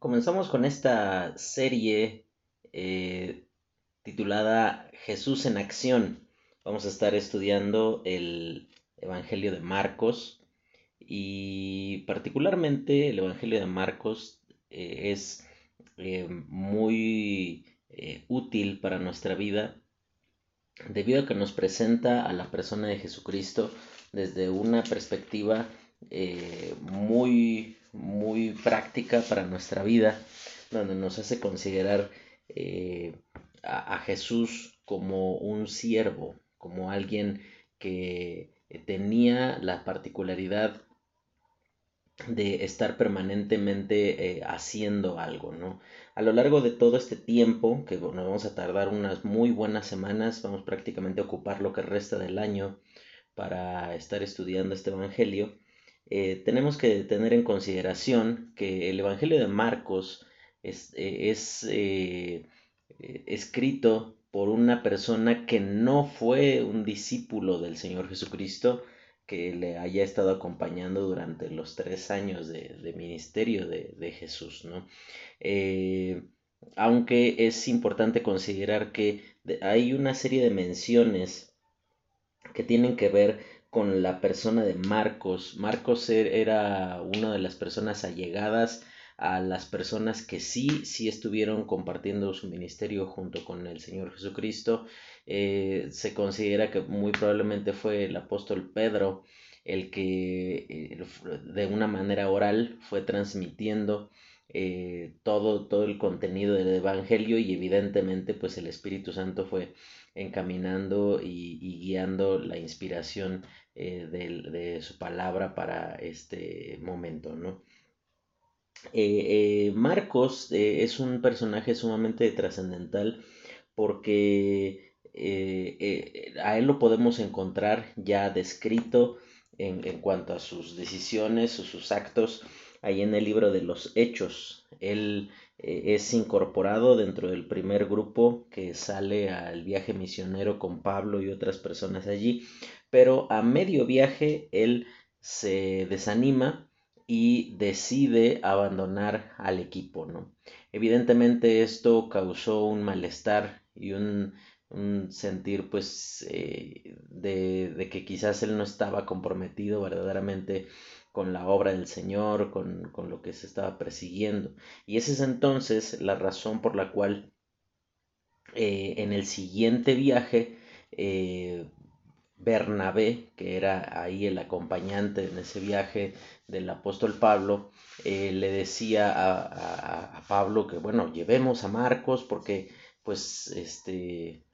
Comenzamos con esta serie eh, titulada Jesús en acción. Vamos a estar estudiando el Evangelio de Marcos y particularmente el Evangelio de Marcos eh, es eh, muy útil para nuestra vida debido a que nos presenta a la persona de Jesucristo desde una perspectiva muy muy práctica para nuestra vida, donde nos hace considerar eh, a, Jesús como un siervo, como alguien que tenía la particularidad de estar permanentemente eh, haciendo algo, ¿no? A lo largo de todo este tiempo, que nos vamos a tardar unas muy buenas semanas, vamos prácticamente a ocupar lo que resta del año para estar estudiando este Evangelio, eh, tenemos que tener en consideración que el Evangelio de Marcos es, eh, eh, escrito por una persona que no fue un discípulo del Señor Jesucristo, que le haya estado acompañando durante los tres años de, ministerio de, Jesús. aunque es importante considerar que hay una serie de menciones que tienen que ver con la persona de Marcos. Marcos er, era una de las personas allegadas a las personas que sí, sí estuvieron compartiendo su ministerio junto con el Señor Jesucristo. Eh, se considera que muy probablemente fue el apóstol Pedro el que eh, de una manera oral fue transmitiendo eh, todo, todo el contenido del Evangelio y evidentemente pues el Espíritu Santo fue encaminando y, guiando la inspiración eh, de, su palabra para este momento, ¿no? Eh, Marcos es un personaje sumamente trascendental porque a él lo podemos encontrar ya descrito en, en cuanto a sus decisiones o sus actos ahí en el libro de los Hechos. Él eh, es incorporado dentro del primer grupo que sale al viaje misionero con Pablo y otras personas allí, pero a medio viaje él se desanima y decide abandonar al equipo, ¿no? Evidentemente esto causó un malestar y un, sentir pues eh, de, de, que quizás él no estaba comprometido verdaderamente con la obra del Señor, con, lo que se estaba persiguiendo. Y esa es entonces la razón por la cual eh, en el siguiente viaje eh, Bernabé, que era ahí el acompañante en ese viaje del apóstol Pablo, eh, le decía a, a, Pablo que bueno, llevemos a Marcos porque pues este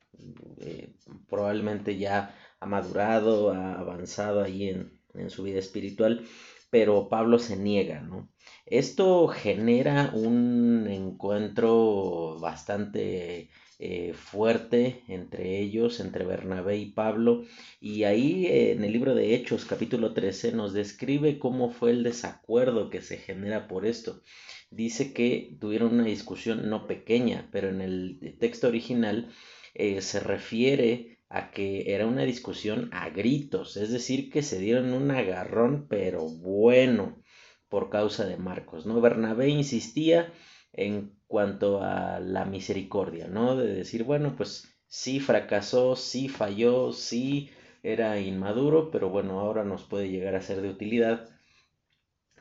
probablemente ya ha madurado, ha avanzado ahí en, en su vida espiritual, pero Pablo se niega, ¿no? Esto genera un encuentro bastante eh, fuerte entre ellos, entre Bernabé y Pablo, y ahí en el libro de Hechos capítulo 13 nos describe cómo fue el desacuerdo que se genera por esto. Dice que tuvieron una discusión no pequeña, pero en el texto original eh, se refiere a que era una discusión a gritos, es decir, que se dieron un agarrón, pero bueno, por causa de Marcos, ¿no? Bernabé insistía en cuanto a la misericordia, ¿no? De decir, bueno, pues sí fracasó, sí falló, sí era inmaduro, pero bueno, ahora nos puede llegar a ser de utilidad.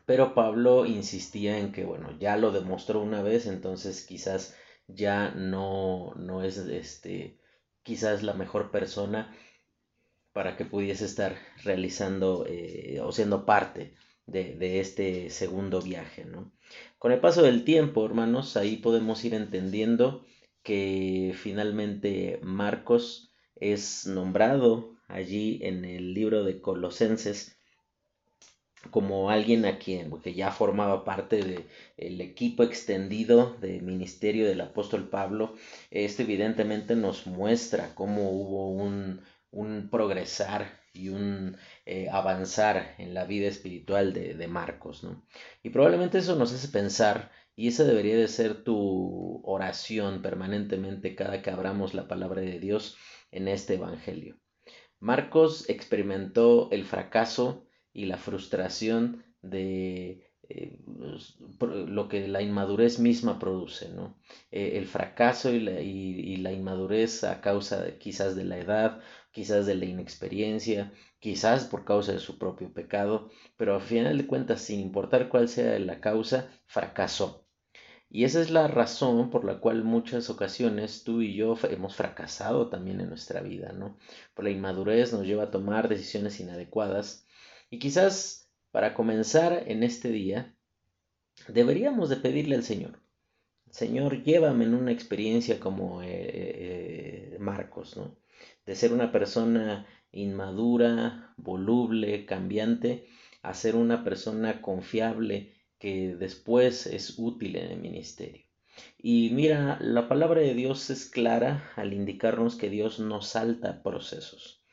Pero Pablo insistía en que, bueno, ya lo demostró una vez, entonces quizás ya no, no es este quizás la mejor persona para que pudiese estar realizando eh, o siendo parte de, este segundo viaje. ¿no? Con el paso del tiempo, hermanos, ahí podemos ir entendiendo que finalmente Marcos es nombrado allí en el libro de Colosenses como alguien a quien ya formaba parte del equipo extendido del ministerio del apóstol Pablo, esto evidentemente nos muestra cómo hubo un, progresar y un eh, avanzar en la vida espiritual de, Marcos. ¿no? Y probablemente eso nos hace pensar, y esa debería de ser tu oración permanentemente cada que abramos la palabra de Dios en este Evangelio. Marcos experimentó el fracaso y la frustración de eh, lo que la inmadurez misma produce, ¿no? Eh, el fracaso y la, inmadurez a causa quizás de la edad, quizás de la inexperiencia, quizás por causa de su propio pecado, pero al final de cuentas, sin importar cuál sea la causa, fracasó. Y esa es la razón por la cual muchas ocasiones tú y yo hemos fracasado también en nuestra vida, ¿no? Por la inmadurez nos lleva a tomar decisiones inadecuadas. Y quizás para comenzar en este día, deberíamos de pedirle al Señor, Señor, llévame en una experiencia como eh, eh, Marcos, ¿no? De ser una persona inmadura, voluble, cambiante, a ser una persona confiable, que después es útil en el ministerio. Y mira, la palabra de Dios es clara al indicarnos que Dios no salta procesos.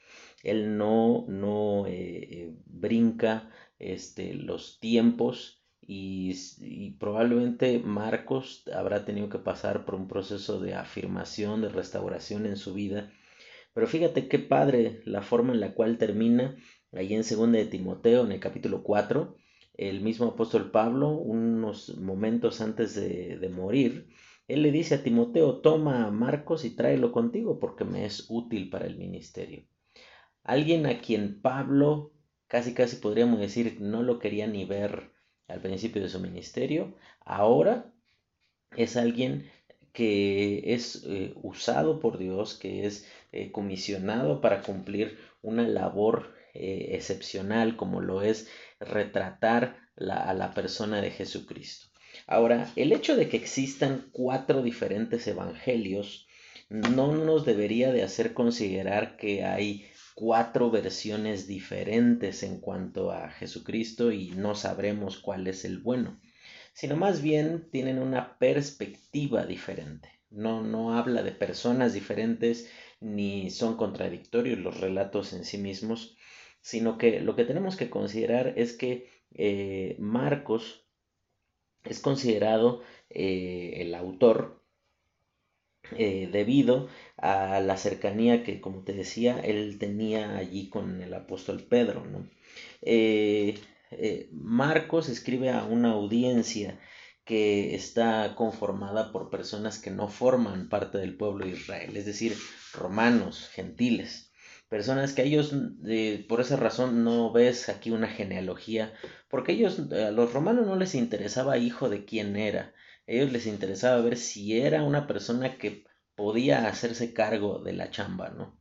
Él no, no eh, eh, brinca este, los tiempos y, probablemente Marcos habrá tenido que pasar por un proceso de afirmación, de restauración en su vida. Pero fíjate qué padre la forma en la cual termina ahí en 2 de Timoteo, en el capítulo 4, el mismo apóstol Pablo, unos momentos antes de, morir, él le dice a Timoteo, toma a Marcos y tráelo contigo porque me es útil para el ministerio. Alguien a quien Pablo, casi casi podríamos decir, no lo quería ni ver al principio de su ministerio, ahora es alguien que es eh, usado por Dios, que es eh, comisionado para cumplir una labor eh, excepcional como lo es retratar a la persona de Jesucristo. Ahora, el hecho de que existan cuatro diferentes evangelios no nos debería de hacer considerar que hay cuatro versiones diferentes en cuanto a Jesucristo y no sabremos cuál es el bueno, sino más bien tienen una perspectiva diferente. No, no habla de personas diferentes ni son contradictorios los relatos en sí mismos, sino que lo que tenemos que considerar es que eh, Marcos es considerado eh, el autor eh, debido a la cercanía que, como te decía, él tenía allí con el apóstol Pedro. Marcos escribe a una audiencia que está conformada por personas que no forman parte del pueblo de Israel, es decir, romanos, gentiles personas que ellos eh, por esa razón no ves aquí una genealogía, porque ellos a los romanos no les interesaba hijo de quién era, a ellos les interesaba ver si era una persona que podía hacerse cargo de la chamba, ¿no?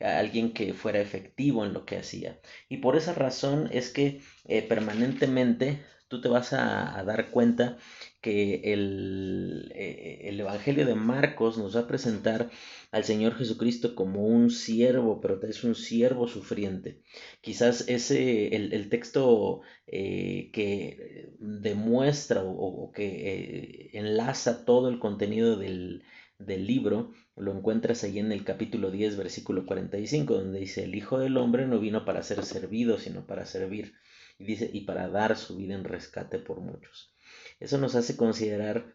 alguien que fuera efectivo en lo que hacía. Y por esa razón es que eh, permanentemente tú te vas a, dar cuenta que el, eh, el, Evangelio de Marcos nos va a presentar al Señor Jesucristo como un siervo, pero es un siervo sufriente. Quizás ese, el, el texto eh, que demuestra o, que eh, enlaza todo el contenido del, del libro, lo encuentras ahí en el capítulo 10, versículo 45, donde dice, el Hijo del Hombre no vino para ser servido, sino para servir, y dice, y para dar su vida en rescate por muchos. Eso nos hace considerar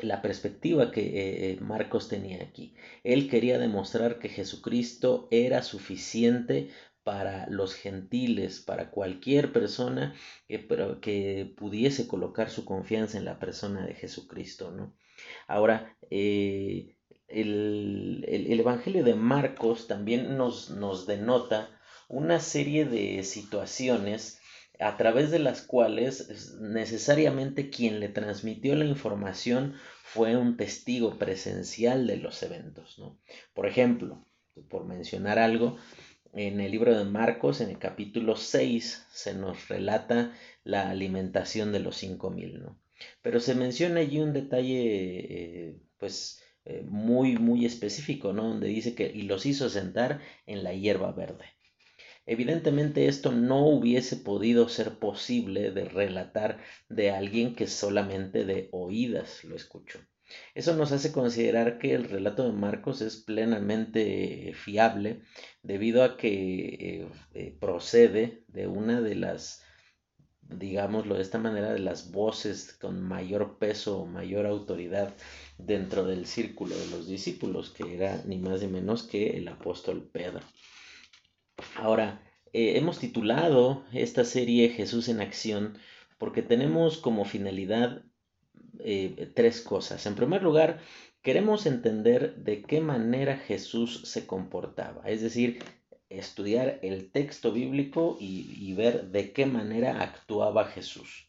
la perspectiva que eh, eh, Marcos tenía aquí. Él quería demostrar que Jesucristo era suficiente para los gentiles, para cualquier persona que, que pudiese colocar su confianza en la persona de Jesucristo. ¿no? Ahora, eh, el, el, Evangelio de Marcos también nos, nos denota una serie de situaciones a través de las cuales necesariamente quien le transmitió la información fue un testigo presencial de los eventos. ¿no? Por ejemplo, por mencionar algo, en el libro de Marcos, en el capítulo 6, se nos relata la alimentación de los cinco mil, ¿no? Pero se menciona allí un detalle, eh, pues, eh, muy, muy específico, ¿no? Donde dice que y los hizo sentar en la hierba verde. Evidentemente esto no hubiese podido ser posible de relatar de alguien que solamente de oídas lo escuchó. Eso nos hace considerar que el relato de Marcos es plenamente fiable debido a que eh, eh, procede de una de las, digámoslo de esta manera, de las voces con mayor peso o mayor autoridad dentro del círculo de los discípulos, que era ni más ni menos que el apóstol Pedro. Ahora, eh, hemos titulado esta serie Jesús en acción porque tenemos como finalidad eh, tres cosas. En primer lugar, queremos entender de qué manera Jesús se comportaba, es decir, estudiar el texto bíblico y, ver de qué manera actuaba Jesús,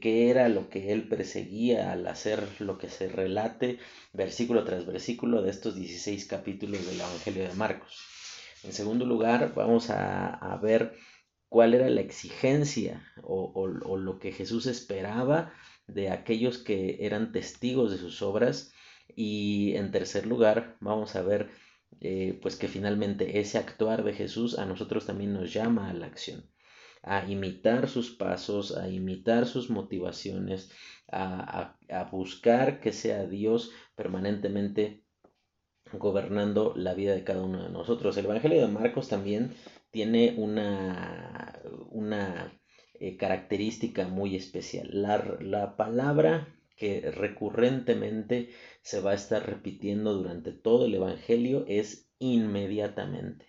qué era lo que él perseguía al hacer lo que se relate versículo tras versículo de estos 16 capítulos del Evangelio de Marcos. En segundo lugar, vamos a, ver cuál era la exigencia o lo que Jesús esperaba de aquellos que eran testigos de sus obras. Y en tercer lugar, vamos a ver eh, pues que finalmente ese actuar de Jesús a nosotros también nos llama a la acción, a imitar sus pasos, a imitar sus motivaciones, a, a buscar que sea Dios permanentemente gobernando la vida de cada uno de nosotros. El Evangelio de Marcos también tiene una, una eh, característica muy especial. La, la palabra que recurrentemente se va a estar repitiendo durante todo el Evangelio es inmediatamente.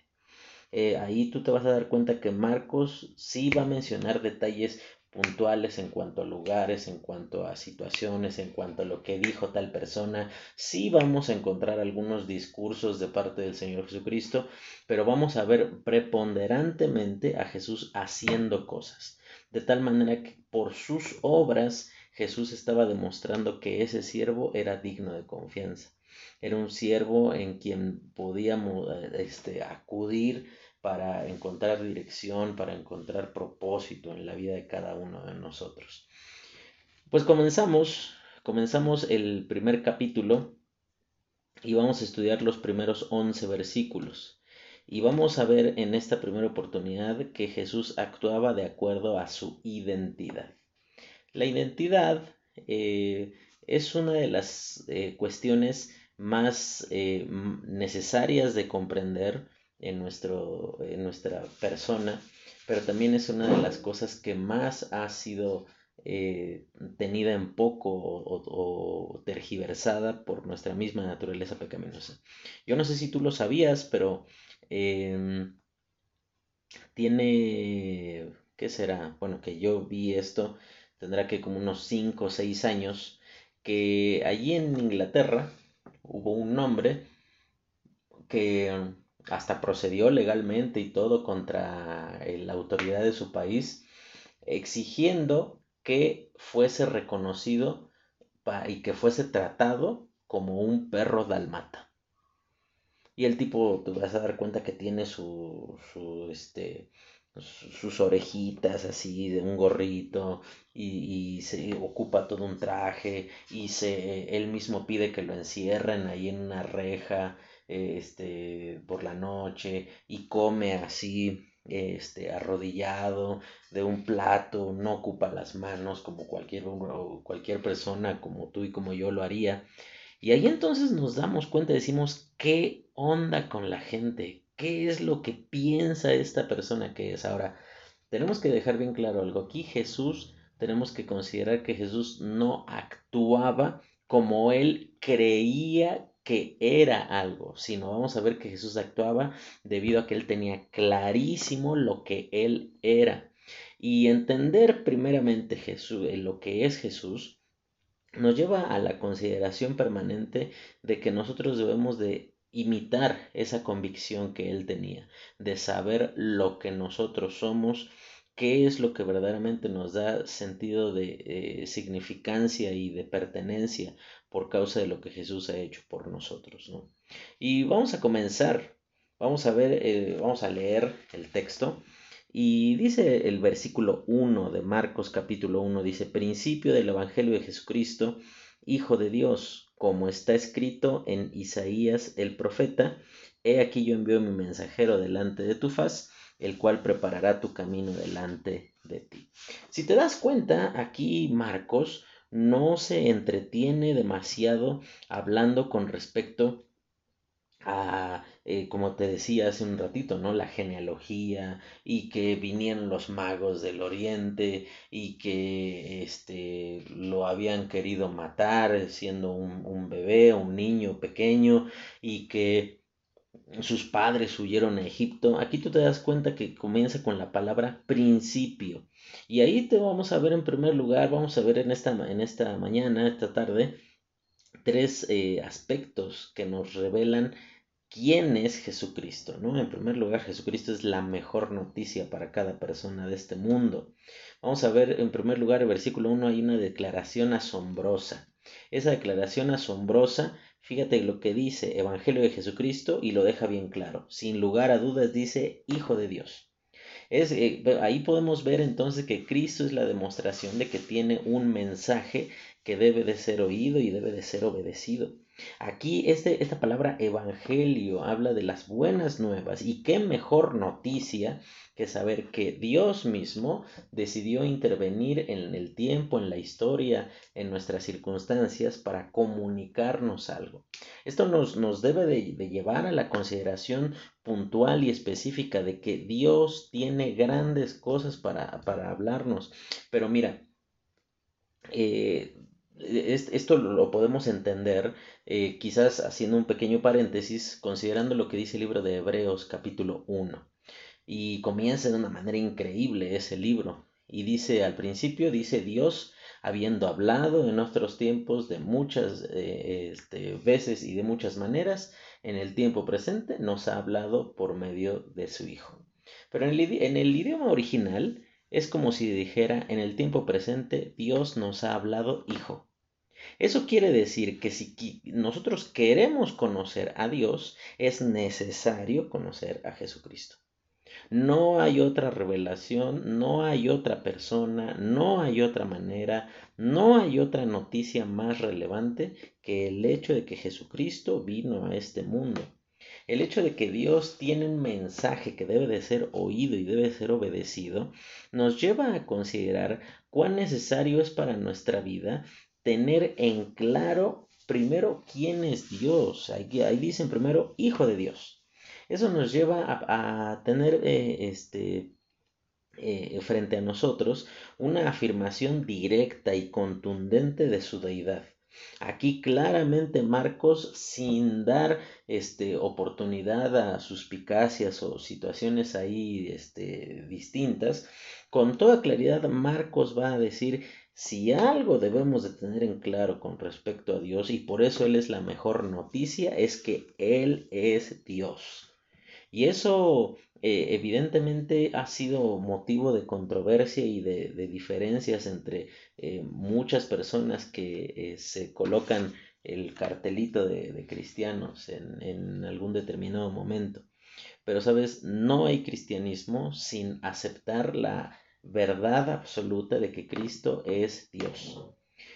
Eh, ahí tú te vas a dar cuenta que Marcos sí va a mencionar detalles puntuales en cuanto a lugares, en cuanto a situaciones, en cuanto a lo que dijo tal persona. Sí vamos a encontrar algunos discursos de parte del Señor Jesucristo, pero vamos a ver preponderantemente a Jesús haciendo cosas, de tal manera que por sus obras Jesús estaba demostrando que ese siervo era digno de confianza. Era un siervo en quien podíamos este, acudir para encontrar dirección, para encontrar propósito en la vida de cada uno de nosotros. Pues comenzamos, comenzamos el primer capítulo y vamos a estudiar los primeros 11 versículos. Y vamos a ver en esta primera oportunidad que Jesús actuaba de acuerdo a su identidad. La identidad eh, es una de las eh, cuestiones más eh, necesarias de comprender en, nuestro, en nuestra persona, pero también es una de las cosas que más ha sido tenida en poco o, tergiversada por nuestra misma naturaleza pecaminosa. Yo no sé si tú lo sabías, pero em, tiene, ¿qué será? Bueno, que yo vi esto tendrá que como unos 5 o 6 años, que allí en Inglaterra hubo un hombre que hasta procedió legalmente y todo contra la autoridad de su país, exigiendo que fuese reconocido y que fuese tratado como un perro dalmata. Y el tipo, te vas a dar cuenta que tiene su, su este, sus orejitas así de un gorrito y, se ocupa todo un traje y se él mismo pide que lo encierren ahí en una reja este por la noche y come así este arrodillado de un plato no ocupa las manos como cualquier cualquier persona como tú y como yo lo haría y ahí entonces nos damos cuenta decimos qué onda con la gente ¿Qué es lo que piensa esta persona que es? Ahora, tenemos que dejar bien claro algo. Aquí Jesús, tenemos que considerar que Jesús no actuaba como él creía que era algo, sino vamos a ver que Jesús actuaba debido a que él tenía clarísimo lo que él era. Y entender primeramente Jesús, eh, lo que es Jesús, nos lleva a la consideración permanente de que nosotros debemos de imitar esa convicción que él tenía, de saber lo que nosotros somos, qué es lo que verdaderamente nos da sentido de eh, significancia y de pertenencia por causa de lo que Jesús ha hecho por nosotros. ¿no? Y vamos a comenzar, vamos a ver, eh, vamos a leer el texto. Y dice el versículo 1 de Marcos capítulo 1, dice, principio del Evangelio de Jesucristo, Hijo de Dios, como está escrito en Isaías el profeta, He aquí yo envío mi mensajero delante de tu faz, el cual preparará tu camino delante de ti. Si te das cuenta, aquí Marcos no se entretiene demasiado hablando con respecto a, eh, como te decía hace un ratito, ¿no? La genealogía y que vinieron los magos del oriente y que este, lo habían querido matar siendo un, un bebé, un niño pequeño y que sus padres huyeron a Egipto. Aquí tú te das cuenta que comienza con la palabra principio. Y ahí te vamos a ver en primer lugar, vamos a ver en esta, en esta mañana, esta tarde, tres eh, aspectos que nos revelan quién es Jesucristo, ¿no? En primer lugar, Jesucristo es la mejor noticia para cada persona de este mundo. Vamos a ver, en primer lugar, el versículo 1 hay una declaración asombrosa. Esa declaración asombrosa, fíjate lo que dice Evangelio de Jesucristo y lo deja bien claro. Sin lugar a dudas dice Hijo de Dios. Es, eh, ahí podemos ver entonces que Cristo es la demostración de que tiene un mensaje que debe de ser oído y debe de ser obedecido. Aquí este, esta palabra evangelio habla de las buenas nuevas y qué mejor noticia que saber que Dios mismo decidió intervenir en el tiempo, en la historia, en nuestras circunstancias para comunicarnos algo. Esto nos, nos debe de, de, llevar a la consideración puntual y específica de que Dios tiene grandes cosas para, para hablarnos. Pero mira, eh, esto lo podemos entender eh, quizás haciendo un pequeño paréntesis, considerando lo que dice el libro de Hebreos capítulo 1. Y comienza de una manera increíble ese libro. Y dice al principio, dice Dios, habiendo hablado en nuestros tiempos de muchas eh, este, veces y de muchas maneras, en el tiempo presente nos ha hablado por medio de su Hijo. Pero en el idioma original es como si dijera, en el tiempo presente Dios nos ha hablado Hijo. Eso quiere decir que si nosotros queremos conocer a Dios, es necesario conocer a Jesucristo. No hay otra revelación, no hay otra persona, no hay otra manera, no hay otra noticia más relevante que el hecho de que Jesucristo vino a este mundo. El hecho de que Dios tiene un mensaje que debe de ser oído y debe ser obedecido, nos lleva a considerar cuán necesario es para nuestra vida tener en claro primero quién es Dios. Ahí, dicen primero Hijo de Dios. Eso nos lleva a, tener eh, este, eh, frente a nosotros una afirmación directa y contundente de su deidad. Aquí claramente Marcos, sin dar este, oportunidad a suspicacias o situaciones ahí este, distintas, con toda claridad Marcos va a decir si algo debemos de tener en claro con respecto a Dios, y por eso Él es la mejor noticia, es que Él es Dios. Y eso eh, evidentemente ha sido motivo de controversia y de, diferencias entre eh, muchas personas que eh, se colocan el cartelito de, cristianos en, en algún determinado momento. Pero sabes, no hay cristianismo sin aceptar la verdad absoluta de que Cristo es Dios.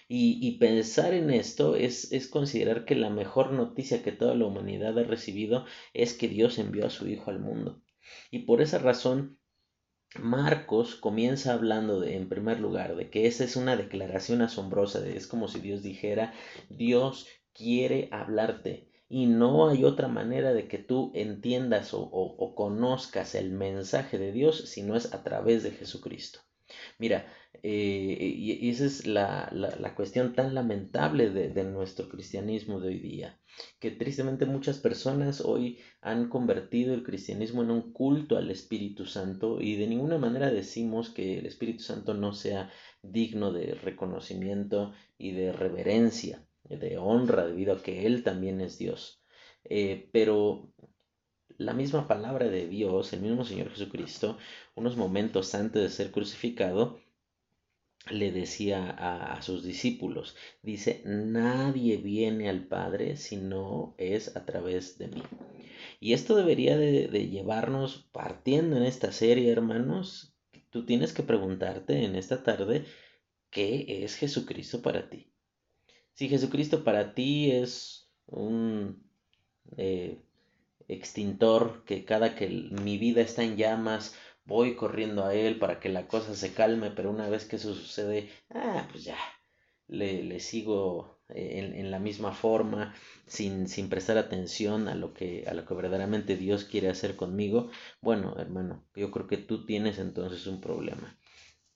Y, pensar en esto es, es, considerar que la mejor noticia que toda la humanidad ha recibido es que Dios envió a su Hijo al mundo. Y por esa razón, Marcos comienza hablando en primer lugar, de que esa es una declaración asombrosa, es como si Dios dijera, Dios quiere hablarte y no hay otra manera de que tú entiendas o, conozcas el mensaje de Dios si no es a través de Jesucristo. Mira, eh, y, esa es la, cuestión tan lamentable de, nuestro cristianismo de hoy día, que tristemente muchas personas hoy han convertido el cristianismo en un culto al Espíritu Santo y de ninguna manera decimos que el Espíritu Santo no sea digno de reconocimiento y de reverencia de honra debido a que Él también es Dios. Eh, pero la misma palabra de Dios, el mismo Señor Jesucristo, unos momentos antes de ser crucificado, le decía a, sus discípulos, dice, nadie viene al Padre si no es a través de mí. Y esto debería de, de llevarnos partiendo en esta serie, hermanos, tú tienes que preguntarte en esta tarde, ¿qué es Jesucristo para ti? Si Jesucristo para ti es un eh, extintor que cada que mi vida está en llamas voy corriendo a él para que la cosa se calme, pero una vez que eso sucede, ah, pues ya, le, sigo eh, en, en, la misma forma, sin, sin prestar atención a lo, que, a lo que verdaderamente Dios quiere hacer conmigo, bueno, hermano, yo creo que tú tienes entonces un problema.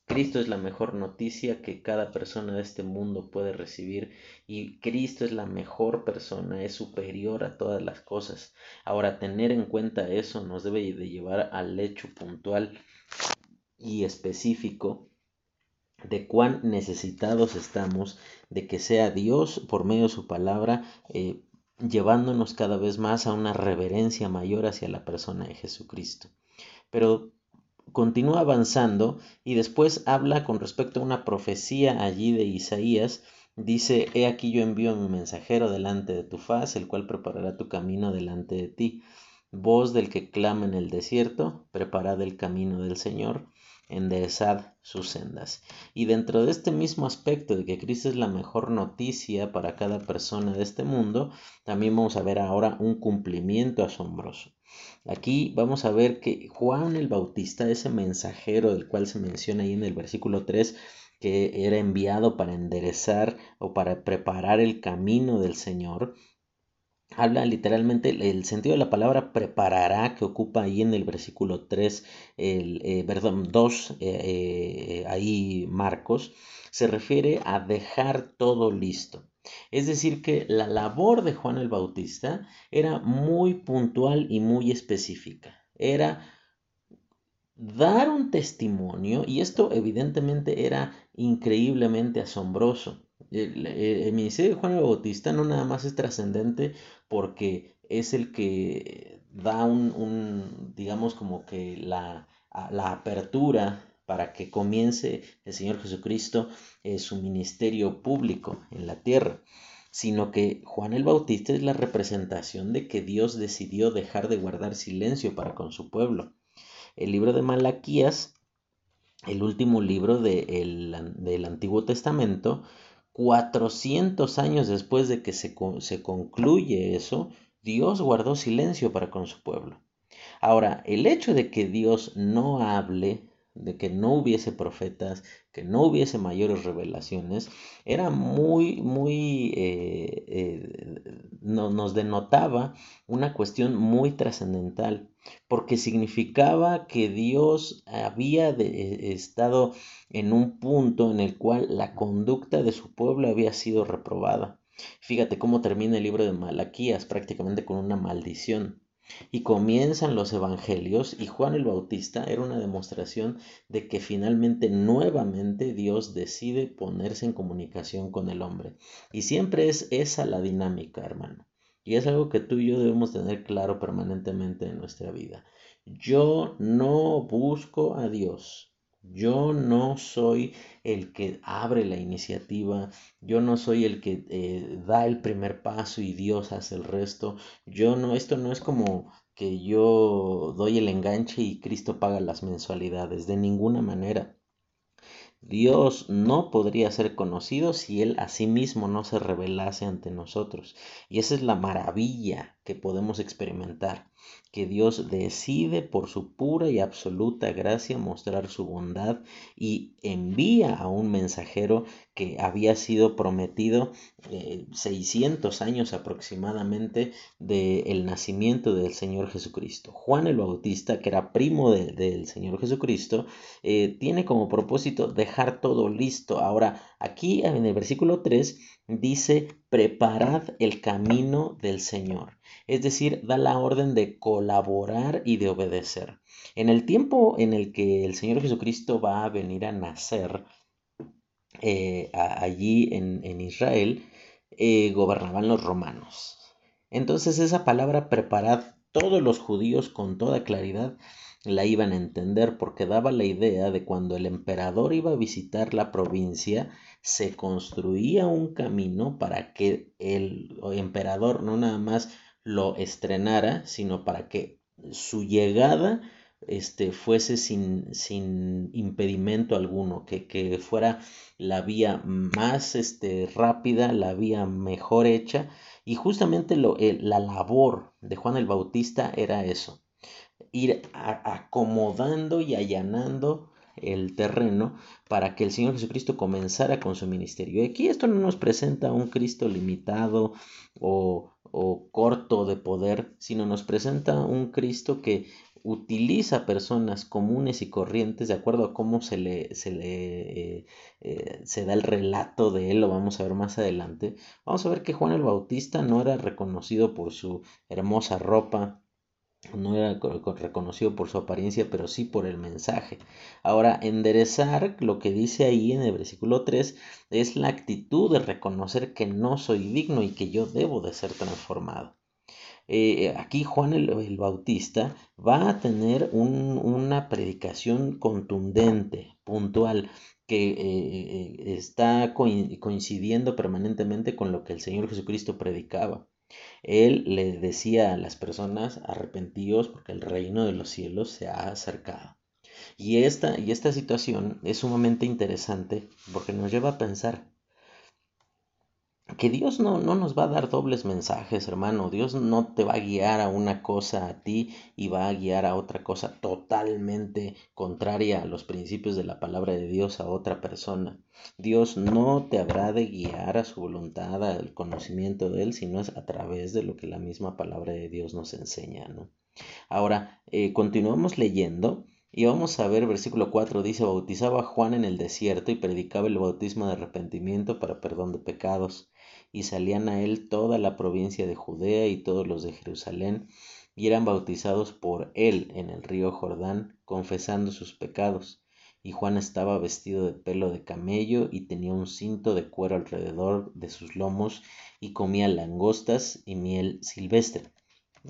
Cristo es la mejor noticia que cada persona de este mundo puede recibir y Cristo es la mejor persona, es superior a todas las cosas. Ahora, tener en cuenta eso nos debe de llevar al hecho puntual y específico de cuán necesitados estamos de que sea Dios por medio de su palabra eh, llevándonos cada vez más a una reverencia mayor hacia la persona de Jesucristo. Pero continúa avanzando y después habla con respecto a una profecía allí de Isaías. Dice, He aquí yo envío a mi mensajero delante de tu faz, el cual preparará tu camino delante de ti. Voz del que clama en el desierto, preparad el camino del Señor, enderezad sus sendas. Y dentro de este mismo aspecto de que Cristo es la mejor noticia para cada persona de este mundo, también vamos a ver ahora un cumplimiento asombroso. Aquí vamos a ver que Juan el Bautista, ese mensajero del cual se menciona ahí en el versículo 3, que era enviado para enderezar o para preparar el camino del Señor, habla literalmente el sentido de la palabra preparará que ocupa ahí en el versículo 3, el, eh, perdón, 2, eh, eh, ahí Marcos, se refiere a dejar todo listo. Es decir, que la labor de Juan el Bautista era muy puntual y muy específica. Era dar un testimonio, y esto evidentemente era increíblemente asombroso. El, ministerio de Juan el Bautista no nada más es trascendente porque es el que da un, digamos como que la, la, apertura para que comience el Señor Jesucristo eh, su ministerio público en la tierra, sino que Juan el Bautista es la representación de que Dios decidió dejar de guardar silencio para con su pueblo. El libro de Malaquías, el último libro del Antiguo Testamento, 400 años después de que se, se concluye eso, Dios guardó silencio para con su pueblo. Ahora, el hecho de que Dios no hable, de que no hubiese profetas, que no hubiese mayores revelaciones, era muy, muy, eh, eh, nos denotaba una cuestión muy trascendental, porque significaba que Dios había eh, estado en un punto en el cual la conducta de su pueblo había sido reprobada. Fíjate cómo termina el libro de Malaquías prácticamente con una maldición. Y comienzan los evangelios y Juan el Bautista era una demostración de que finalmente nuevamente Dios decide ponerse en comunicación con el hombre. Y siempre es esa la dinámica, hermano. Y es algo que tú y yo debemos tener claro permanentemente en nuestra vida. Yo no busco a Dios. Yo no soy el que abre la iniciativa, yo no soy el que eh, da el primer paso y Dios hace el resto. Yo no, esto no es como que yo doy el enganche y Cristo paga las mensualidades, de ninguna manera. Dios no podría ser conocido si Él a sí mismo no se revelase ante nosotros. Y esa es la maravilla que podemos experimentar que Dios decide por su pura y absoluta gracia mostrar su bondad y envía a un mensajero que había sido prometido 600 eh, años aproximadamente del nacimiento del Señor Jesucristo. Juan el Bautista, que era primo del Señor Jesucristo, eh, tiene como propósito dejar todo listo. Ahora, aquí en el versículo 3 dice, preparad el camino del Señor. Es decir, da la orden de colaborar y de obedecer. En el tiempo en el que el Señor Jesucristo va a venir a nacer eh, allí en, Israel, eh, gobernaban los romanos. Entonces esa palabra preparad todos los judíos con toda claridad la iban a entender porque daba la idea de cuando el emperador iba a visitar la provincia, se construía un camino para que el emperador no nada más lo estrenara, sino para que su llegada este, fuese sin, sin impedimento alguno, que, que, fuera la vía más este, rápida, la vía mejor hecha. Y justamente lo, la labor de Juan el Bautista era eso, ir acomodando y allanando el terreno para que el Señor Jesucristo comenzara con su ministerio. Y aquí esto no nos presenta un Cristo limitado o, o corto de poder, sino nos presenta un Cristo que utiliza personas comunes y corrientes de acuerdo a cómo se le, se le eh, se da el relato de él, lo vamos a ver más adelante. Vamos a ver que Juan el Bautista no era reconocido por su hermosa ropa, no era reconocido por su apariencia, pero sí por el mensaje. Ahora, enderezar, lo que dice ahí en el versículo 3, es la actitud de reconocer que no soy digno y que yo debo de ser transformado. Eh, aquí Juan el, Bautista va a tener una predicación contundente, puntual, que eh, eh, está coincidiendo permanentemente con lo que el Señor Jesucristo predicaba. Él le decía a las personas, arrepentíos porque el reino de los cielos se ha acercado. Y esta, y esta situación es sumamente interesante porque nos lleva a pensar, que Dios no, no, nos va a dar dobles mensajes, hermano. Dios no te va a guiar a una cosa a ti y va a guiar a otra cosa totalmente contraria a los principios de la palabra de Dios a otra persona. Dios no te habrá de guiar a su voluntad, al conocimiento de Él, sino es a través de lo que la misma palabra de Dios nos enseña, ¿no? Ahora, eh, continuamos leyendo. Y vamos a ver, versículo 4 dice, bautizaba a Juan en el desierto y predicaba el bautismo de arrepentimiento para perdón de pecados y salían a él toda la provincia de Judea y todos los de Jerusalén, y eran bautizados por él en el río Jordán, confesando sus pecados. Y Juan estaba vestido de pelo de camello y tenía un cinto de cuero alrededor de sus lomos y comía langostas y miel silvestre.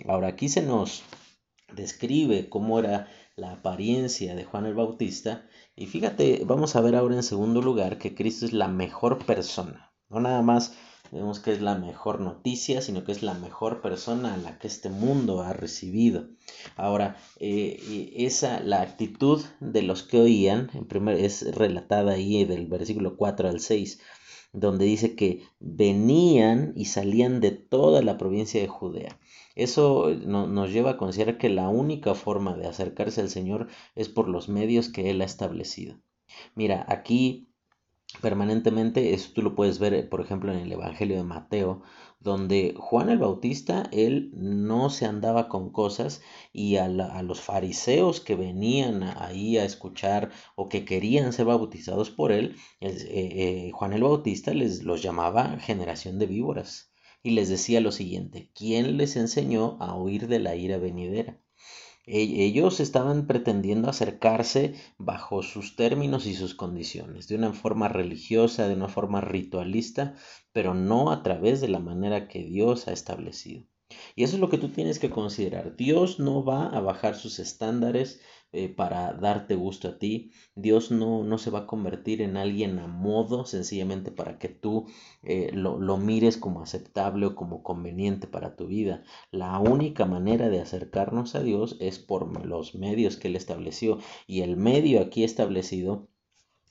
Ahora aquí se nos describe cómo era la apariencia de Juan el Bautista y fíjate, vamos a ver ahora en segundo lugar que Cristo es la mejor persona, no nada más vemos que es la mejor noticia, sino que es la mejor persona a la que este mundo ha recibido. Ahora, eh, esa, la actitud de los que oían, en primer, es relatada ahí del versículo 4 al 6, donde dice que venían y salían de toda la provincia de Judea. Eso nos lleva a considerar que la única forma de acercarse al Señor es por los medios que Él ha establecido. Mira, aquí permanentemente, eso tú lo puedes ver, por ejemplo, en el Evangelio de Mateo, donde Juan el Bautista, él no se andaba con cosas y a, los fariseos que venían ahí a escuchar o que querían ser bautizados por él, eh, eh, Juan el Bautista les los llamaba generación de víboras y les decía lo siguiente, ¿quién les enseñó a huir de la ira venidera? ellos estaban pretendiendo acercarse bajo sus términos y sus condiciones, de una forma religiosa, de una forma ritualista, pero no a través de la manera que Dios ha establecido. Y eso es lo que tú tienes que considerar. Dios no va a bajar sus estándares eh, para darte gusto a ti. Dios no, no, se va a convertir en alguien a modo sencillamente para que tú eh, lo, lo mires como aceptable o como conveniente para tu vida. La única manera de acercarnos a Dios es por los medios que Él estableció. Y el medio aquí establecido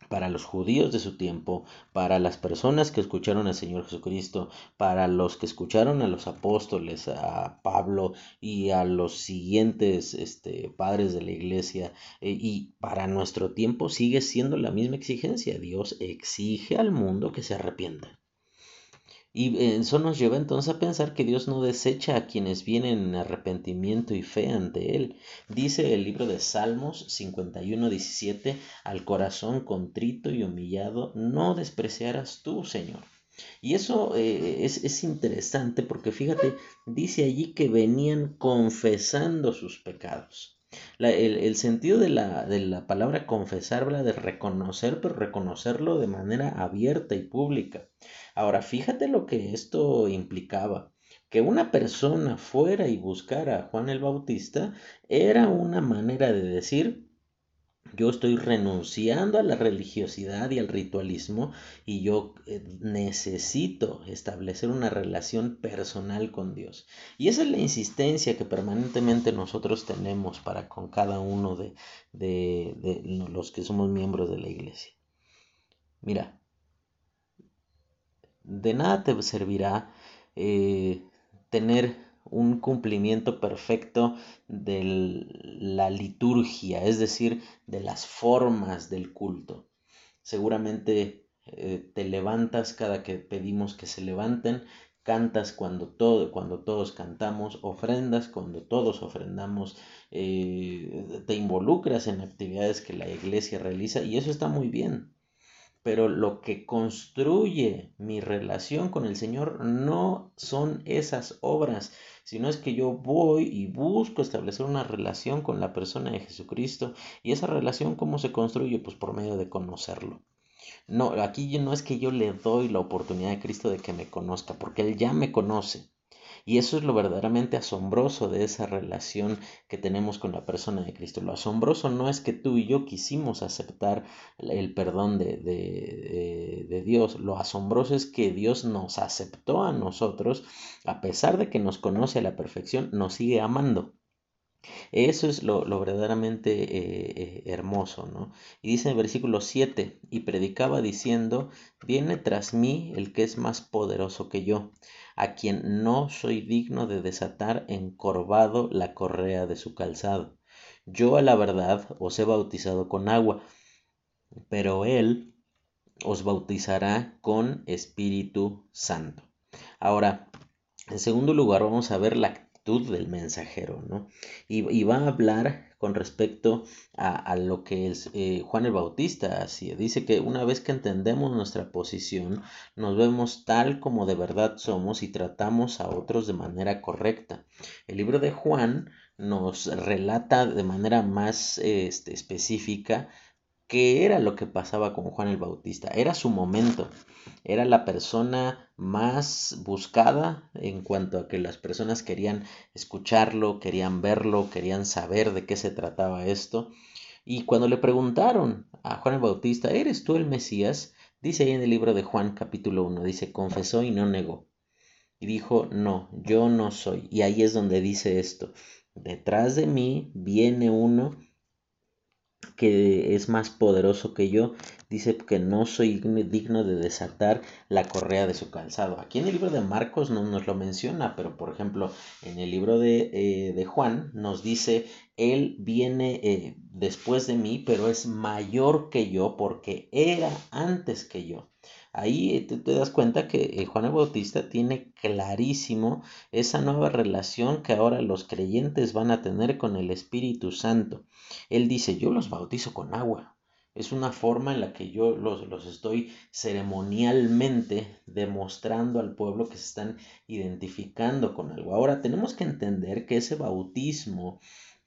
para los judíos de su tiempo, para las personas que escucharon al Señor Jesucristo, para los que escucharon a los apóstoles, a Pablo y a los siguientes este, padres de la iglesia, eh, y para nuestro tiempo sigue siendo la misma exigencia. Dios exige al mundo que se arrepienta. Y eso nos lleva entonces a pensar que Dios no desecha a quienes vienen en arrepentimiento y fe ante Él. Dice el libro de Salmos 51, 17, al corazón contrito y humillado no despreciarás tú, Señor. Y eso eh, es, es, interesante porque fíjate, dice allí que venían confesando sus pecados. El, sentido de la, de la palabra confesar habla de reconocer, pero reconocerlo de manera abierta y pública. Ahora, fíjate lo que esto implicaba. Que una persona fuera y buscara a Juan el Bautista era una manera de decir, yo estoy renunciando a la religiosidad y al ritualismo y yo eh, necesito establecer una relación personal con Dios. Y esa es la insistencia que permanentemente nosotros tenemos para con cada uno de, de los que somos miembros de la iglesia. Mira, de nada te servirá eh, tener un cumplimiento perfecto de la liturgia, es decir, de las formas del culto. Seguramente eh, te levantas cada que pedimos que se levanten, cantas cuando, todo, cuando todos cantamos, ofrendas cuando todos ofrendamos, eh, te involucras en actividades que la iglesia realiza y eso está muy bien. Pero lo que construye mi relación con el Señor no son esas obras, sino es que yo voy y busco establecer una relación con la persona de Jesucristo. ¿Y esa relación cómo se construye? Pues por medio de conocerlo. No, aquí no es que yo le doy la oportunidad a Cristo de que me conozca, porque Él ya me conoce. Y eso es lo verdaderamente asombroso de esa relación que tenemos con la persona de Cristo. Lo asombroso no es que tú y yo quisimos aceptar el perdón de, de, de, Dios. Lo asombroso es que Dios nos aceptó a nosotros, a pesar de que nos conoce a la perfección, nos sigue amando. Eso es lo, verdaderamente eh, eh, hermoso, ¿no? Y dice en el versículo 7, y predicaba diciendo, viene tras mí el que es más poderoso que yo, a quien no soy digno de desatar encorvado la correa de su calzado. Yo a la verdad os he bautizado con agua, pero él os bautizará con Espíritu Santo. Ahora, en segundo lugar, vamos a ver la del mensajero, ¿no? Y, va a hablar con respecto a, lo que es eh, Juan el Bautista así Dice que una vez que entendemos nuestra posición, nos vemos tal como de verdad somos y tratamos a otros de manera correcta. El libro de Juan nos relata de manera más este, específica qué era lo que pasaba con Juan el Bautista. Era su momento. Era la persona más buscada en cuanto a que las personas querían escucharlo, querían verlo, querían saber de qué se trataba esto. Y cuando le preguntaron a Juan el Bautista, ¿eres tú el Mesías? Dice ahí en el libro de Juan capítulo 1, dice, confesó y no negó. Y dijo, no, yo no soy. Y ahí es donde dice esto, detrás de mí viene uno que es más poderoso que yo, dice que no soy digno de desatar la correa de su calzado. Aquí en el libro de Marcos no nos lo menciona, pero por ejemplo en el libro de, eh, de Juan nos dice, Él viene eh, después de mí, pero es mayor que yo porque era antes que yo. Ahí te, te das cuenta que eh, Juan el Bautista tiene clarísimo esa nueva relación que ahora los creyentes van a tener con el Espíritu Santo. Él dice, yo los bautizo con agua. Es una forma en la que yo los, los estoy ceremonialmente demostrando al pueblo que se están identificando con algo. Ahora tenemos que entender que ese bautismo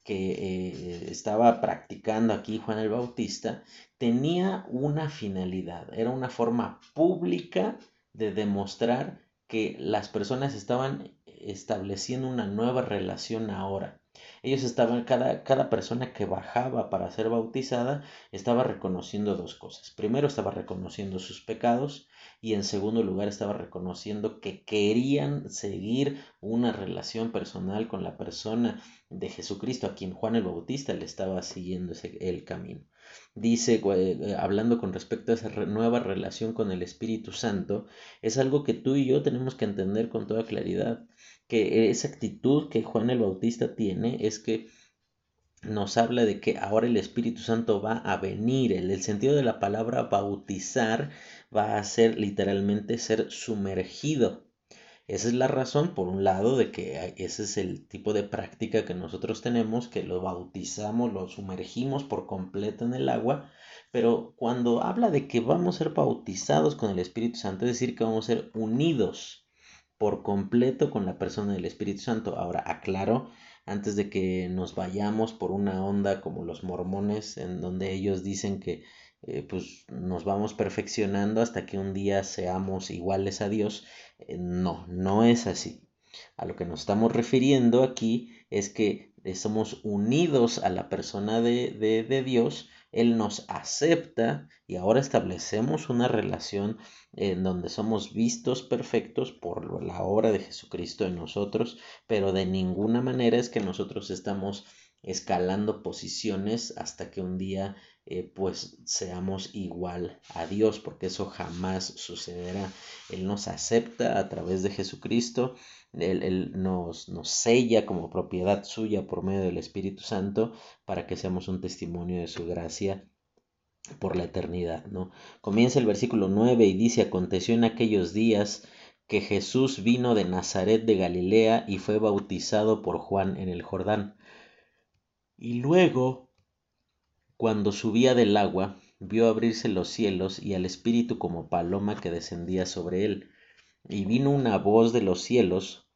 que eh, estaba practicando aquí Juan el Bautista tenía una finalidad, era una forma pública de demostrar que las personas estaban estableciendo una nueva relación ahora. Ellos estaban, cada, cada persona que bajaba para ser bautizada estaba reconociendo dos cosas. Primero estaba reconociendo sus pecados y en segundo lugar estaba reconociendo que querían seguir una relación personal con la persona de Jesucristo a quien Juan el Bautista le estaba siguiendo ese, el camino. Dice, eh, hablando con respecto a esa nueva relación con el Espíritu Santo, es algo que tú y yo tenemos que entender con toda claridad, que esa actitud que Juan el Bautista tiene es que nos habla de que ahora el Espíritu Santo va a venir. El, el, sentido de la palabra bautizar va a ser literalmente ser sumergido. Esa es la razón, por un lado, de que ese es el tipo de práctica que nosotros tenemos, que lo bautizamos, lo sumergimos por completo en el agua, pero cuando habla de que vamos a ser bautizados con el Espíritu Santo, es decir, que vamos a ser unidos por completo con la persona del Espíritu Santo. Ahora, aclaro, antes de que nos vayamos por una onda como los mormones, en donde ellos dicen que eh, pues nos vamos perfeccionando hasta que un día seamos iguales a Dios. Eh, no, no es así. A lo que nos estamos refiriendo aquí es que somos unidos a la persona de, de, de Dios, Él nos acepta y ahora establecemos una relación en donde somos vistos perfectos por la obra de Jesucristo en nosotros, pero de ninguna manera es que nosotros estamos escalando posiciones hasta que un día eh, pues seamos igual a Dios, porque eso jamás sucederá. Él nos acepta a través de Jesucristo, Él, nos, nos sella como propiedad suya por medio del Espíritu Santo para que seamos un testimonio de su gracia por la eternidad, ¿no? Comienza el versículo 9 y dice, aconteció en aquellos días que Jesús vino de Nazaret de Galilea y fue bautizado por Juan en el Jordán. Y luego, cuando subía del agua, vio abrirse los cielos y al Espíritu como paloma que descendía sobre él. Y vino una voz de los cielos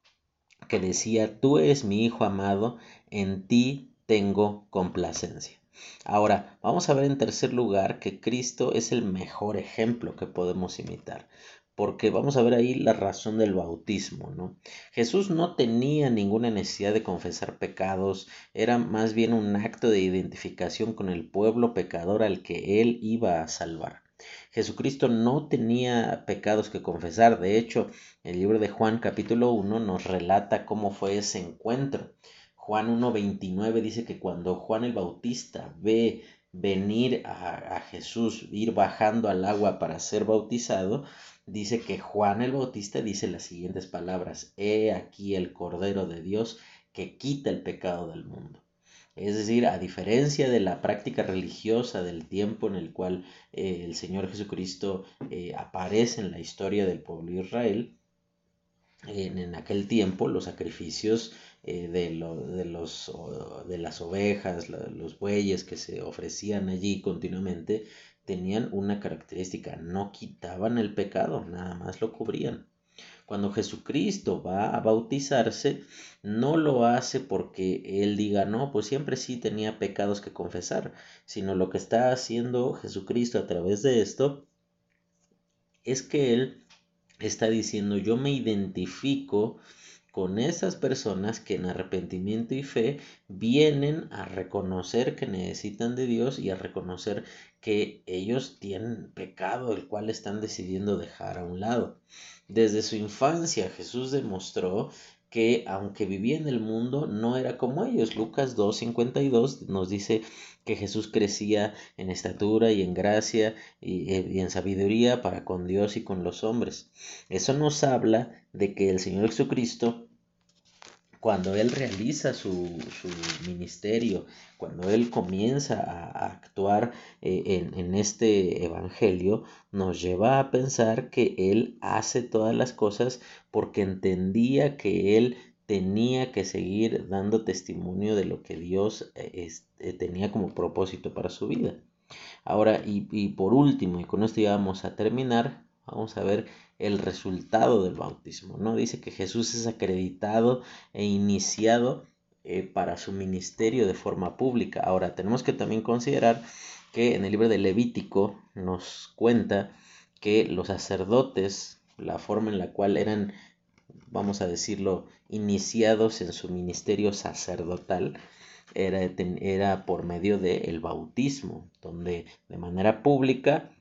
que decía, Tú eres mi Hijo amado, en ti tengo complacencia. Ahora, vamos a ver en tercer lugar que Cristo es el mejor ejemplo que podemos imitar porque vamos a ver ahí la razón del bautismo, ¿no? Jesús no tenía ninguna necesidad de confesar pecados, era más bien un acto de identificación con el pueblo pecador al que él iba a salvar. Jesucristo no tenía pecados que confesar, de hecho, el libro de Juan capítulo 1 nos relata cómo fue ese encuentro. Juan 1.29 dice que cuando Juan el Bautista ve venir a, a Jesús, ir bajando al agua para ser bautizado, dice que Juan el Bautista dice las siguientes palabras, He aquí el Cordero de Dios que quita el pecado del mundo. Es decir, a diferencia de la práctica religiosa del tiempo en el cual eh, el Señor Jesucristo eh, aparece en la historia del pueblo de Israel, en, aquel tiempo los sacrificios eh, de, de, los, de las ovejas, los bueyes que se ofrecían allí continuamente, tenían una característica, no quitaban el pecado, nada más lo cubrían. Cuando Jesucristo va a bautizarse, no lo hace porque Él diga, no, pues siempre sí tenía pecados que confesar, sino lo que está haciendo Jesucristo a través de esto es que Él está diciendo, yo me identifico con esas personas que en arrepentimiento y fe vienen a reconocer que necesitan de Dios y a reconocer que ellos tienen pecado el cual están decidiendo dejar a un lado. Desde su infancia Jesús demostró que aunque vivía en el mundo no era como ellos. Lucas 2.52 nos dice que Jesús crecía en estatura y en gracia y, y, en sabiduría para con Dios y con los hombres. Eso nos habla de que el Señor Jesucristo cuando Él realiza su, ministerio, cuando Él comienza a, actuar eh, en, este Evangelio, nos lleva a pensar que Él hace todas las cosas porque entendía que Él tenía que seguir dando testimonio de lo que Dios eh, eh, tenía como propósito para su vida. Ahora, y, y por último, y con esto ya vamos a terminar, vamos a ver el resultado del bautismo, ¿no? Dice que Jesús es acreditado e iniciado eh, para su ministerio de forma pública. Ahora, tenemos que también considerar que en el libro de Levítico nos cuenta que los sacerdotes, la forma en la cual eran, vamos a decirlo, iniciados en su ministerio sacerdotal, era, era por medio del bautismo, donde de manera pública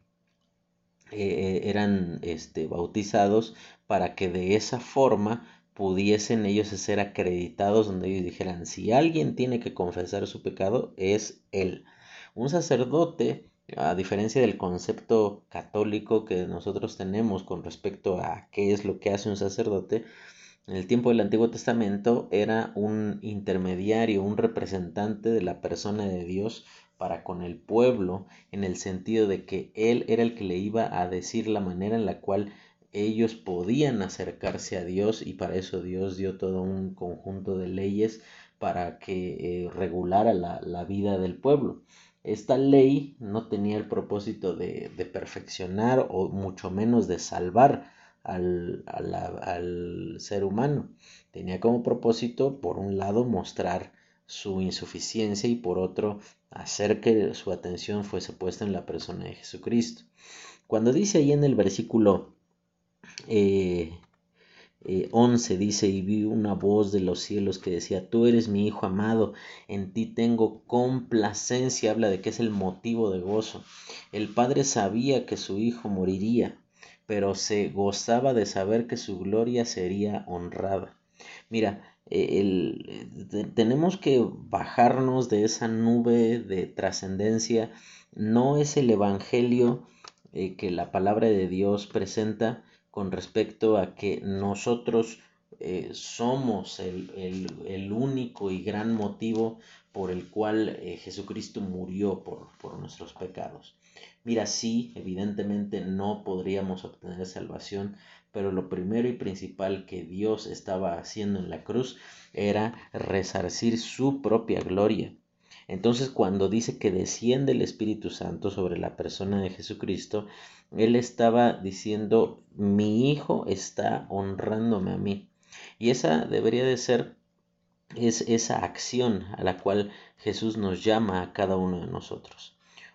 eh, eran este, bautizados para que de esa forma pudiesen ellos ser acreditados donde ellos dijeran si alguien tiene que confesar su pecado es él un sacerdote a diferencia del concepto católico que nosotros tenemos con respecto a qué es lo que hace un sacerdote en el tiempo del Antiguo Testamento era un intermediario, un representante de la persona de Dios para con el pueblo, en el sentido de que él era el que le iba a decir la manera en la cual ellos podían acercarse a Dios y para eso Dios dio todo un conjunto de leyes para que eh, regulara la, vida del pueblo. Esta ley no tenía el propósito de, perfeccionar o mucho menos de salvar al, al ser humano. Tenía como propósito, por un lado, mostrar su insuficiencia y por otro hacer que su atención fuese puesta en la persona de Jesucristo. Cuando dice ahí en el versículo 11, eh, eh, dice, y vi una voz de los cielos que decía, tú eres mi Hijo amado, en ti tengo complacencia, habla de que es el motivo de gozo. El Padre sabía que su Hijo moriría, pero se gozaba de saber que su gloria sería honrada. Mira, el, tenemos que bajarnos de esa nube de trascendencia. No es el Evangelio eh, que la palabra de Dios presenta con respecto a que nosotros eh, somos el, el, único y gran motivo por el cual eh, Jesucristo murió por, por nuestros pecados. Mira, sí, evidentemente no podríamos obtener salvación, pero lo primero y principal que Dios estaba haciendo en la cruz era resarcir su propia gloria. Entonces cuando dice que desciende el Espíritu Santo sobre la persona de Jesucristo, Él estaba diciendo, mi Hijo está honrándome a mí. Y esa debería de ser es esa acción a la cual Jesús nos llama a cada uno de nosotros.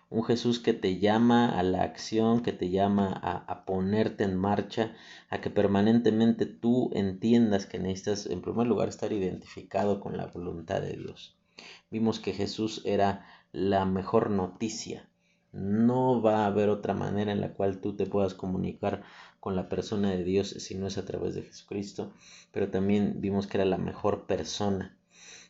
Un Jesús que te llama a la acción, que te llama a, a, ponerte en marcha, a que permanentemente tú entiendas que necesitas en primer lugar estar identificado con la voluntad de Dios. Vimos que Jesús era la mejor noticia. No va a haber otra manera en la cual tú te puedas comunicar con la persona de Dios si no es a través de Jesucristo, pero también vimos que era la mejor persona,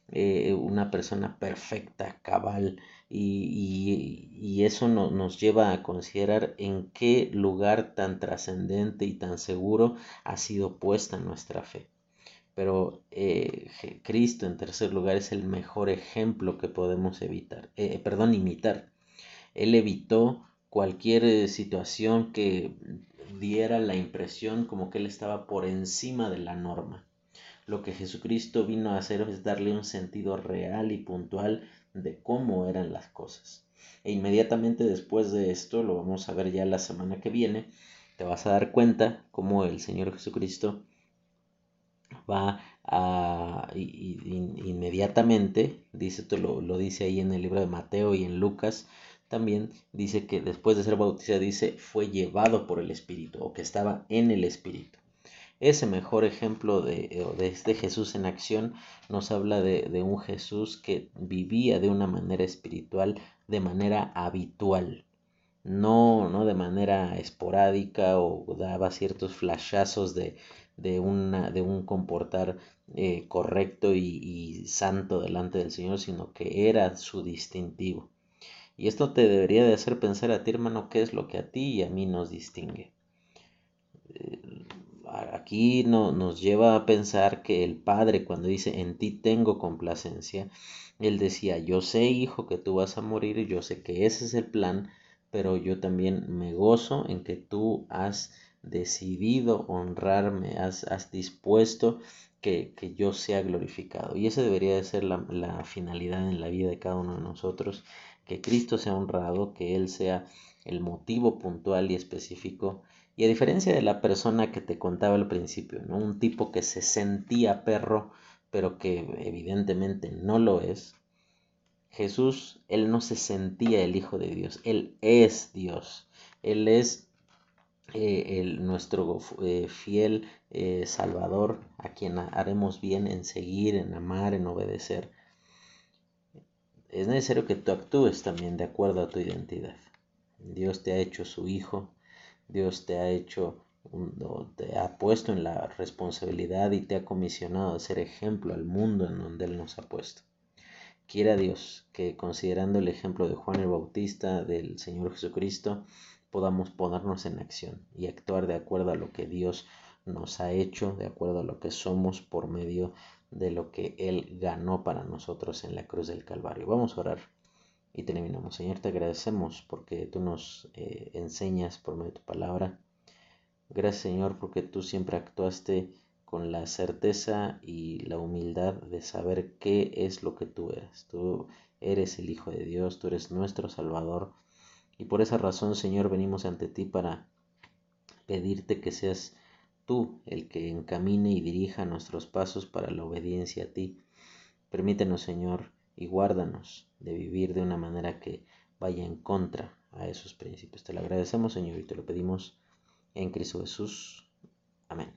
eh, una persona perfecta, cabal, y, y, eso nos lleva a considerar en qué lugar tan trascendente y tan seguro ha sido puesta nuestra fe. Pero eh, Cristo, en tercer lugar, es el mejor ejemplo que podemos evitar, eh, perdón, imitar. Él evitó cualquier situación que diera la impresión como que él estaba por encima de la norma. Lo que Jesucristo vino a hacer es darle un sentido real y puntual de cómo eran las cosas. E inmediatamente después de esto, lo vamos a ver ya la semana que viene, te vas a dar cuenta cómo el Señor Jesucristo va a inmediatamente, dice, lo, lo dice ahí en el libro de Mateo y en Lucas, también dice que después de ser bautizado, dice, fue llevado por el Espíritu o que estaba en el Espíritu. Ese mejor ejemplo de, de este Jesús en acción nos habla de, de un Jesús que vivía de una manera espiritual, de manera habitual, no, no de manera esporádica o daba ciertos flashazos de, de, una, de un comportar eh, correcto y, y santo delante del Señor, sino que era su distintivo. Y esto te debería de hacer pensar a ti, hermano, qué es lo que a ti y a mí nos distingue. Aquí no, nos lleva a pensar que el Padre cuando dice en ti tengo complacencia, él decía yo sé hijo que tú vas a morir yo sé que ese es el plan, pero yo también me gozo en que tú has decidido honrarme, has, dispuesto que, que, yo sea glorificado. Y esa debería de ser la finalidad en la vida de cada uno de nosotros que Cristo sea honrado, que Él sea el motivo puntual y específico. Y a diferencia de la persona que te contaba al principio, ¿no? un tipo que se sentía perro, pero que evidentemente no lo es, Jesús, Él no se sentía el Hijo de Dios, Él es Dios, Él es eh, el, nuestro eh, fiel eh, Salvador, a quien haremos bien en seguir, en amar, en obedecer es necesario que tú actúes también de acuerdo a tu identidad. Dios te ha hecho su hijo, Dios te ha hecho, te ha puesto en la responsabilidad y te ha comisionado a ser ejemplo al mundo en donde Él nos ha puesto. Quiera Dios que considerando el ejemplo de Juan el Bautista, del Señor Jesucristo, podamos ponernos en acción y actuar de acuerdo a lo que Dios nos ha hecho, de acuerdo a lo que somos por medio de lo que Él ganó para nosotros en la cruz del Calvario. Vamos a orar y terminamos. Señor, te agradecemos porque tú nos eh, enseñas por medio de tu palabra. Gracias, Señor, porque tú siempre actuaste con la certeza y la humildad de saber qué es lo que tú eres. Tú eres el Hijo de Dios, tú eres nuestro Salvador. Y por esa razón, Señor, venimos ante ti para pedirte que seas tú el que encamine y dirija nuestros pasos para la obediencia a ti. Permítenos, Señor, y guárdanos de vivir de una manera que vaya en contra a esos principios. Te lo agradecemos, Señor, y te lo pedimos en Cristo Jesús. Amén.